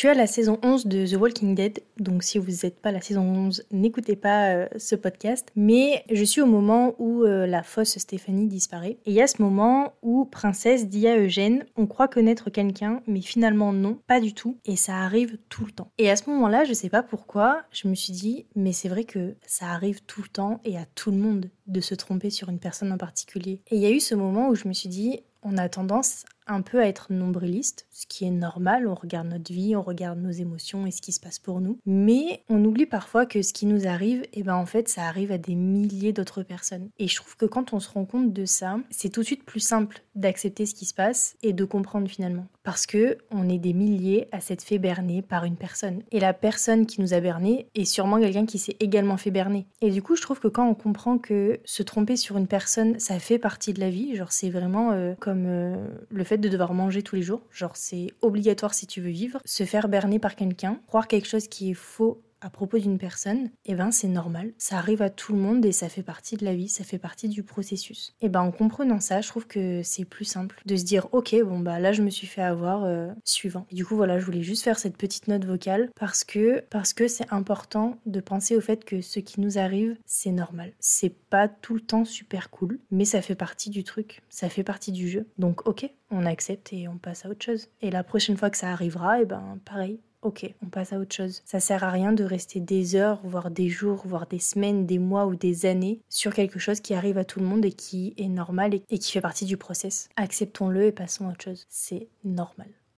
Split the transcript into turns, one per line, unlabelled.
suis à la saison 11 de The Walking Dead, donc si vous n'êtes pas la saison 11, n'écoutez pas euh, ce podcast. Mais je suis au moment où euh, la fausse Stéphanie disparaît. Et il y a ce moment où Princesse dit à Eugène On croit connaître quelqu'un, mais finalement non, pas du tout. Et ça arrive tout le temps. Et à ce moment-là, je sais pas pourquoi, je me suis dit Mais c'est vrai que ça arrive tout le temps et à tout le monde de se tromper sur une personne en particulier. Et il y a eu ce moment où je me suis dit on a tendance un peu à être nombriliste, ce qui est normal, on regarde notre vie, on regarde nos émotions et ce qui se passe pour nous, mais on oublie parfois que ce qui nous arrive, et eh ben en fait ça arrive à des milliers d'autres personnes. Et je trouve que quand on se rend compte de ça, c'est tout de suite plus simple d'accepter ce qui se passe et de comprendre finalement. Parce que on est des milliers à s'être fait berner par une personne. Et la personne qui nous a berné est sûrement quelqu'un qui s'est également fait berner. Et du coup, je trouve que quand on comprend que se tromper sur une personne, ça fait partie de la vie, genre c'est vraiment euh, comme euh, le fait de devoir manger tous les jours, genre c'est obligatoire si tu veux vivre, se faire berner par quelqu'un, croire quelque chose qui est faux à propos d'une personne, eh ben c'est normal, ça arrive à tout le monde et ça fait partie de la vie, ça fait partie du processus. Et eh ben en comprenant ça, je trouve que c'est plus simple de se dire ok bon bah là je me suis fait avoir euh, suivant. Du coup voilà, je voulais juste faire cette petite note vocale parce que parce que c'est important de penser au fait que ce qui nous arrive c'est normal. C'est pas tout le temps super cool, mais ça fait partie du truc, ça fait partie du jeu. Donc ok, on accepte et on passe à autre chose. Et la prochaine fois que ça arrivera, et eh ben pareil, ok, on passe à autre chose. Ça sert à rien de rester des heures, voire des jours, voire des semaines, des mois ou des années sur quelque chose qui arrive à tout le monde et qui est normal et, qui fait partie du process. Acceptons-le et passons à autre chose. C'est normal.